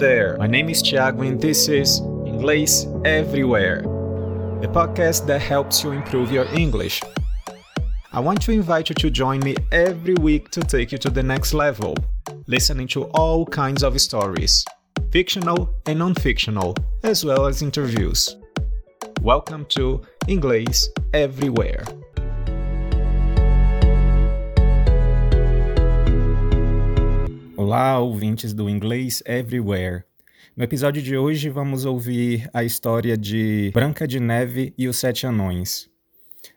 there, my name is Thiago and this is Inglês Everywhere, the podcast that helps you improve your English. I want to invite you to join me every week to take you to the next level, listening to all kinds of stories, fictional and non fictional, as well as interviews. Welcome to Inglês Everywhere. Olá, ouvintes do Inglês Everywhere. No episódio de hoje vamos ouvir a história de Branca de Neve e os Sete Anões.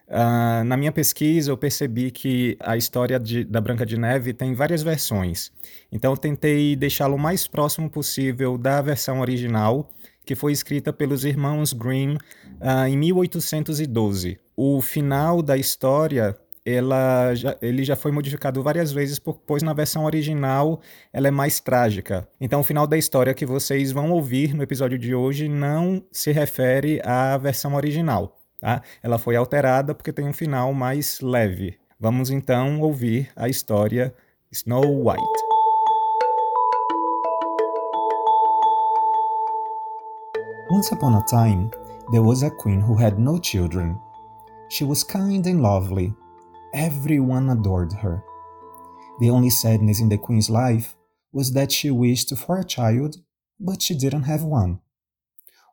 Uh, na minha pesquisa, eu percebi que a história de, da Branca de Neve tem várias versões. Então, eu tentei deixá-lo o mais próximo possível da versão original, que foi escrita pelos irmãos Grimm uh, em 1812. O final da história ela já, ele já foi modificado várias vezes, pois na versão original ela é mais trágica. Então, o final da história que vocês vão ouvir no episódio de hoje não se refere à versão original. Tá? Ela foi alterada porque tem um final mais leve. Vamos então ouvir a história Snow White. Once upon a time, there was a queen who had no children. She was kind and lovely Everyone adored her. The only sadness in the queen's life was that she wished for a child, but she didn't have one.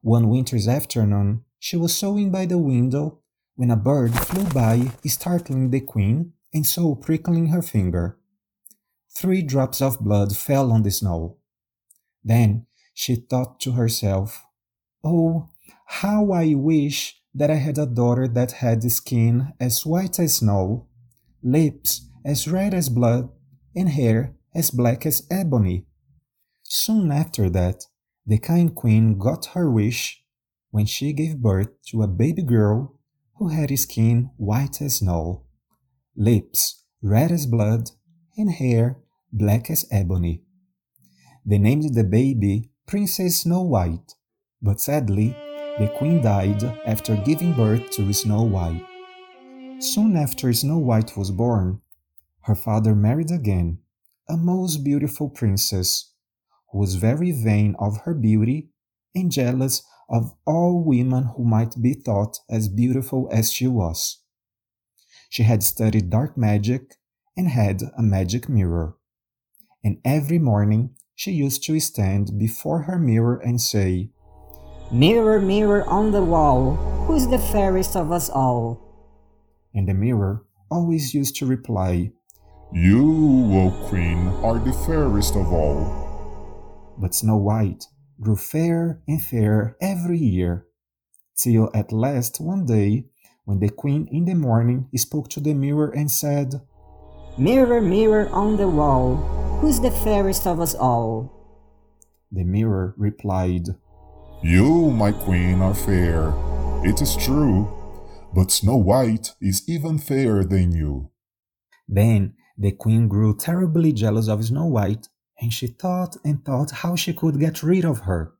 One winter's afternoon, she was sewing by the window when a bird flew by, startling the queen and so prickling her finger. Three drops of blood fell on the snow. Then she thought to herself, Oh, how I wish that I had a daughter that had skin as white as snow lips as red as blood, and hair as black as ebony. Soon after that, the kind queen got her wish when she gave birth to a baby girl who had skin white as snow, lips red as blood, and hair black as ebony. They named the baby Princess Snow White, but sadly, the queen died after giving birth to Snow White. Soon after Snow White was born, her father married again, a most beautiful princess, who was very vain of her beauty and jealous of all women who might be thought as beautiful as she was. She had studied dark magic and had a magic mirror. And every morning she used to stand before her mirror and say, Mirror, mirror on the wall, who is the fairest of us all? And the mirror always used to reply, You, O Queen, are the fairest of all. But Snow White grew fairer and fairer every year, till at last one day, when the Queen in the morning spoke to the mirror and said, Mirror, mirror on the wall, who's the fairest of us all? The mirror replied, You, my queen, are fair. It is true but Snow White is even fairer than you. Then the queen grew terribly jealous of Snow White, and she thought and thought how she could get rid of her,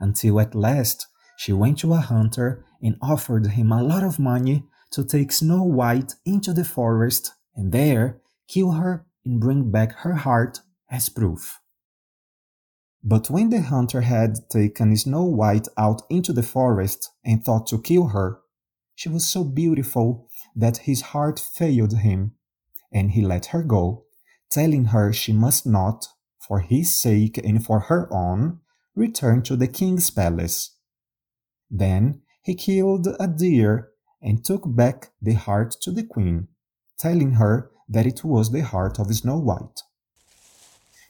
until at last she went to a hunter and offered him a lot of money to take Snow White into the forest and there kill her and bring back her heart as proof. But when the hunter had taken Snow White out into the forest and thought to kill her, she was so beautiful that his heart failed him, and he let her go, telling her she must not, for his sake and for her own, return to the king's palace. Then he killed a deer and took back the heart to the queen, telling her that it was the heart of Snow White.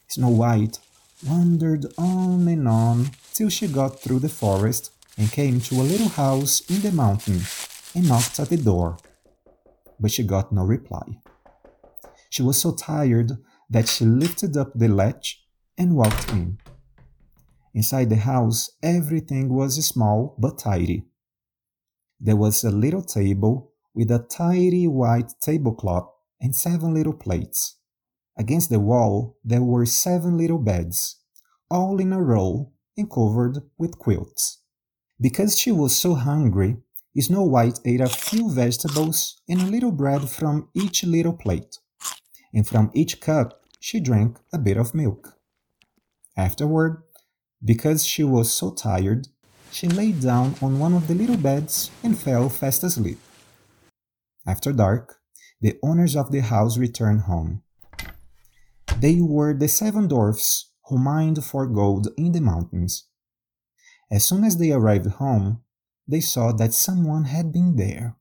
Snow White wandered on and on till she got through the forest and came to a little house in the mountain and knocked at the door, but she got no reply. She was so tired that she lifted up the latch and walked in. Inside the house, everything was small but tidy. There was a little table with a tidy white tablecloth and seven little plates. Against the wall, there were seven little beds, all in a row and covered with quilts. Because she was so hungry, Snow White ate a few vegetables and a little bread from each little plate, and from each cup she drank a bit of milk. Afterward, Because she was so tired, she lay down on one of the little beds and fell fast asleep. After dark, the owners of the house returned home. They were the seven dwarfs who mined for gold in the mountains. As soon as they arrived home, they saw that someone had been there,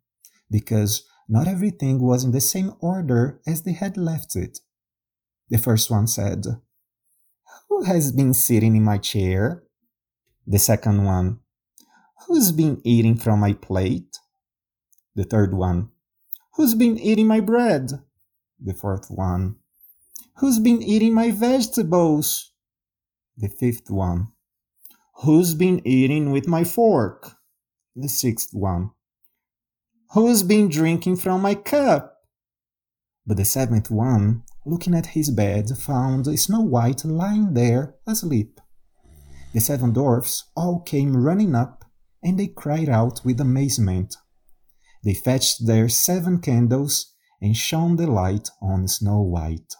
because not everything was in the same order as they had left it. The first one said, Who has been sitting in my chair? The second one, Who's been eating from my plate? The third one, Who's been eating my bread? The fourth one, Who's been eating my vegetables? The fifth one, Who's been eating with my fork? The sixth one, Who's been drinking from my cup? But the seventh one, looking at his bed, found Snow White lying there asleep. The seven dwarfs all came running up, and they cried out with amazement. They fetched their seven candles and shone the light on Snow White.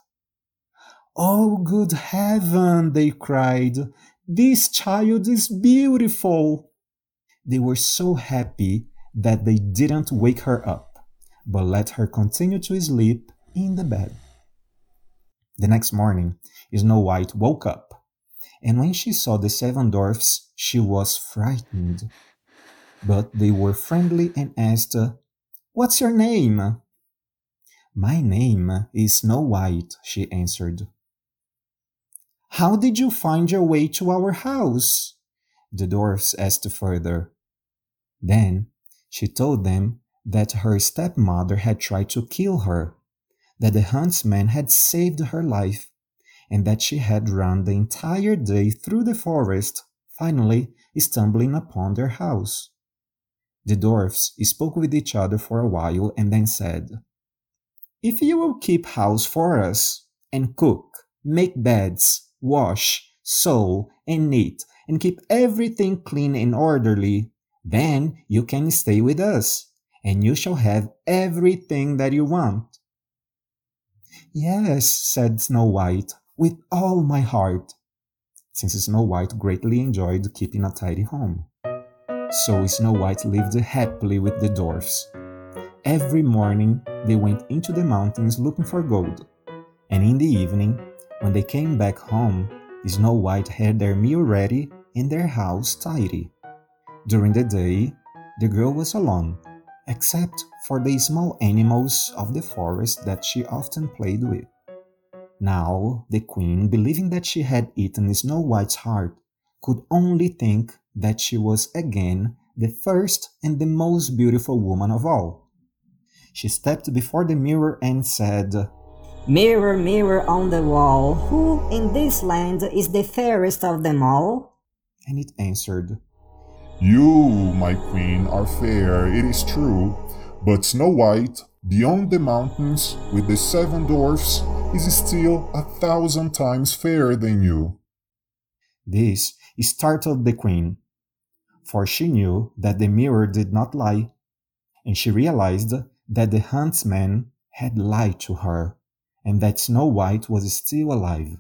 Oh, good heaven! they cried. This child is beautiful! They were so happy that they didn't wake her up, but let her continue to sleep in the bed. The next morning, Snow White woke up, and when she saw the seven dwarfs, she was frightened. But they were friendly and asked, What's your name? My name is Snow White, she answered. How did you find your way to our house? The dwarfs asked further. Then she told them that her stepmother had tried to kill her that the huntsman had saved her life, and that she had run the entire day through the forest, finally stumbling upon their house. The dwarfs spoke with each other for a while and then said, If you will keep house for us, and cook, make beds, wash, sew, and knit, and keep everything clean and orderly, then you can stay with us, and you shall have everything that you want. Yes, said Snow White, with all my heart, since Snow White greatly enjoyed keeping a tidy home. So Snow White lived happily with the dwarfs. Every morning they went into the mountains looking for gold, and in the evening, when they came back home, Snow White had their meal ready and their house tidy. During the day, the girl was alone, except for the small animals of the forest that she often played with. Now, the queen, believing that she had eaten Snow White's heart, could only think that she was again the first and the most beautiful woman of all. She stepped before the mirror and said, Mirror, mirror on the wall, who in this land is the fairest of them all? And it answered, You, my queen, are fair, it is true, but Snow White, beyond the mountains with the seven dwarfs, is still a thousand times fairer than you. This startled the queen, for she knew that the mirror did not lie, and she realized that the huntsman had lied to her, and that Snow White was still alive.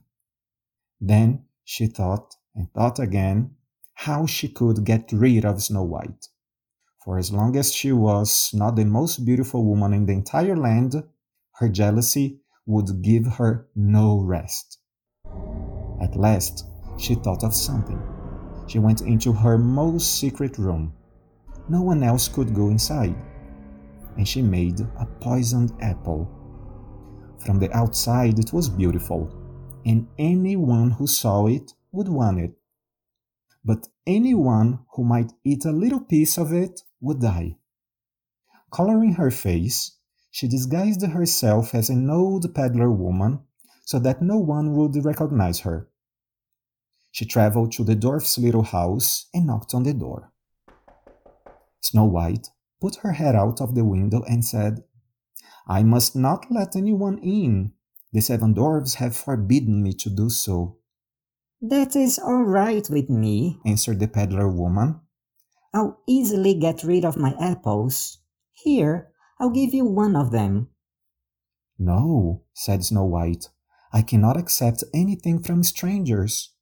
Then she thought and thought again how she could get rid of Snow White for as long as she was not the most beautiful woman in the entire land, her jealousy would give her no rest. At last, she thought of something. She went into her most secret room. No one else could go inside. And she made a poisoned apple. From the outside, it was beautiful, and anyone who saw it would want it. But anyone who might eat a little piece of it would die. Coloring her face, she disguised herself as an old peddler woman so that no one would recognize her. She traveled to the dwarf's little house and knocked on the door. Snow White put her head out of the window and said, I must not let anyone in. The seven dwarfs have forbidden me to do so. That is all right with me, answered the peddler woman. I'll easily get rid of my apples. Here, I'll give you one of them. No, said Snow White. I cannot accept anything from strangers.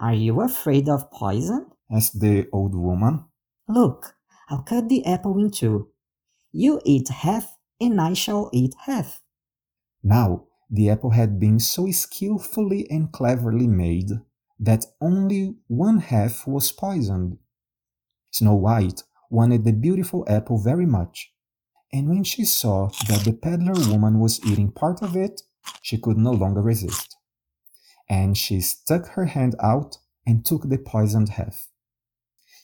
Are you afraid of poison? asked the old woman. Look, I'll cut the apple in two. You eat half, and I shall eat half. Now, the apple had been so skillfully and cleverly made that only one half was poisoned. Snow White wanted the beautiful apple very much, and when she saw that the peddler woman was eating part of it, she could no longer resist. And she stuck her hand out and took the poisoned half.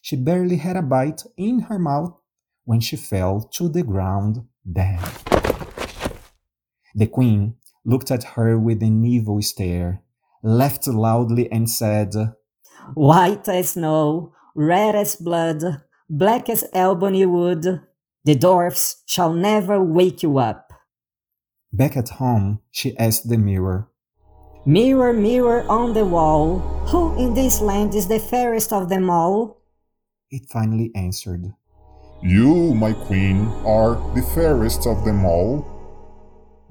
She barely had a bite in her mouth when she fell to the ground dead. The queen looked at her with an evil stare, laughed loudly, and said, White as snow, red as blood, black as ebony wood, the dwarfs shall never wake you up. Back at home, she asked the mirror, Mirror, mirror on the wall, who in this land is the fairest of them all? It finally answered, You, my queen, are the fairest of them all.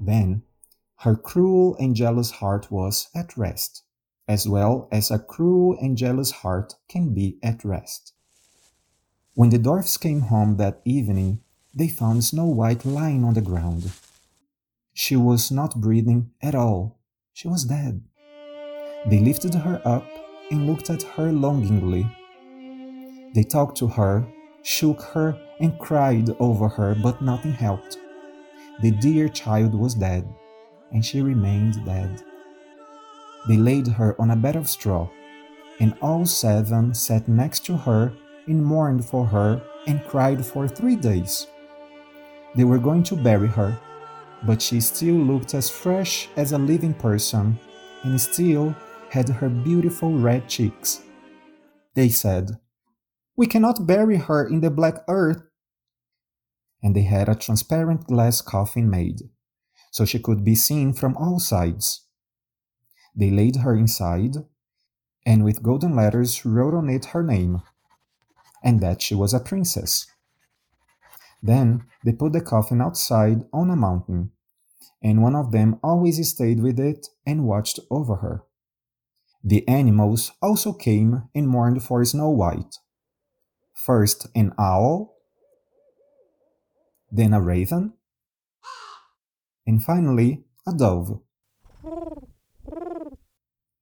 Then her cruel and jealous heart was at rest, as well as a cruel and jealous heart can be at rest. When the dwarfs came home that evening, they found Snow White lying on the ground. She was not breathing at all. She was dead. They lifted her up and looked at her longingly. They talked to her, shook her, and cried over her, but nothing helped. The dear child was dead, and she remained dead. They laid her on a bed of straw, and all seven sat next to her and mourned for her and cried for three days. They were going to bury her, but she still looked as fresh as a living person and still had her beautiful red cheeks. They said, We cannot bury her in the black earth. And they had a transparent glass coffin made, so she could be seen from all sides. They laid her inside, and with golden letters wrote on it her name, and that she was a princess. Then they put the coffin outside on a mountain, and one of them always stayed with it and watched over her. The animals also came and mourned for Snow White. First an owl, then a raven, and finally a dove.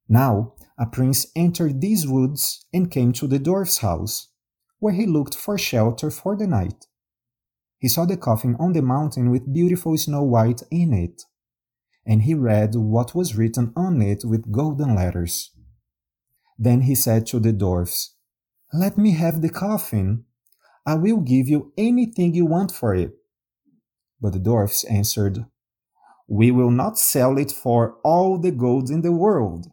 Now a prince entered these woods and came to the dwarf's house, where he looked for shelter for the night. He saw the coffin on the mountain with beautiful Snow White in it, and he read what was written on it with golden letters. Then he said to the dwarfs, Let me have the coffin. I will give you anything you want for it. But the dwarfs answered, We will not sell it for all the gold in the world.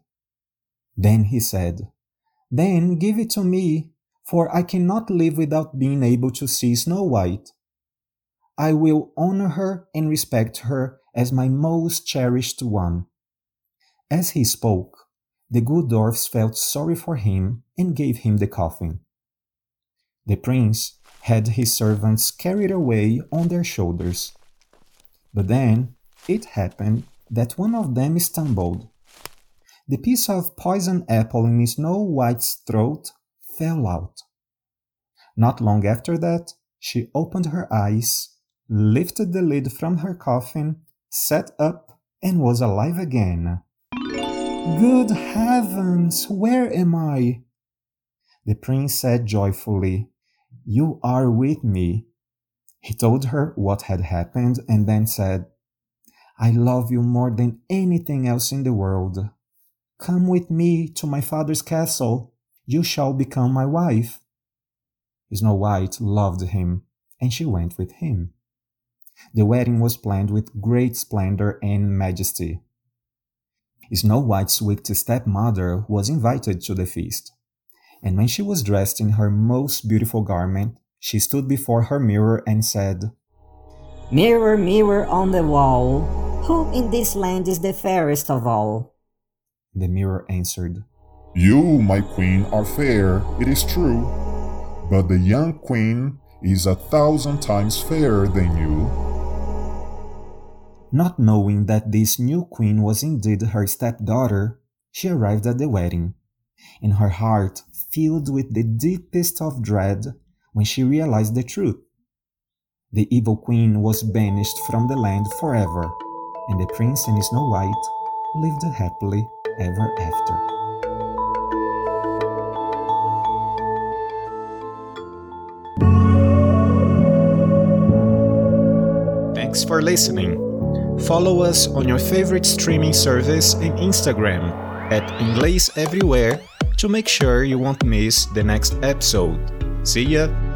Then he said, Then give it to me, for I cannot live without being able to see Snow White. I will honor her and respect her as my most cherished one. As he spoke, the good dwarfs felt sorry for him and gave him the coffin. The prince had his servants carried away on their shoulders. But then it happened that one of them stumbled. The piece of poisoned apple in Snow White's throat fell out. Not long after that, she opened her eyes lifted the lid from her coffin, sat up, and was alive again. Good heavens, where am I? The prince said joyfully, You are with me. He told her what had happened and then said, I love you more than anything else in the world. Come with me to my father's castle. You shall become my wife. Snow White loved him, and she went with him. The wedding was planned with great splendor and majesty. Snow White's wicked stepmother was invited to the feast, and when she was dressed in her most beautiful garment, she stood before her mirror and said, Mirror, mirror on the wall, who in this land is the fairest of all? The mirror answered, You, my queen, are fair, it is true, but the young queen is a thousand times fairer than you. Not knowing that this new queen was indeed her stepdaughter, she arrived at the wedding, in her heart filled with the deepest of dread when she realized the truth. The evil queen was banished from the land forever, and the prince and Snow White lived happily ever after. Thanks for listening. Follow us on your favorite streaming service and Instagram at Inglês Everywhere to make sure you won't miss the next episode. See ya!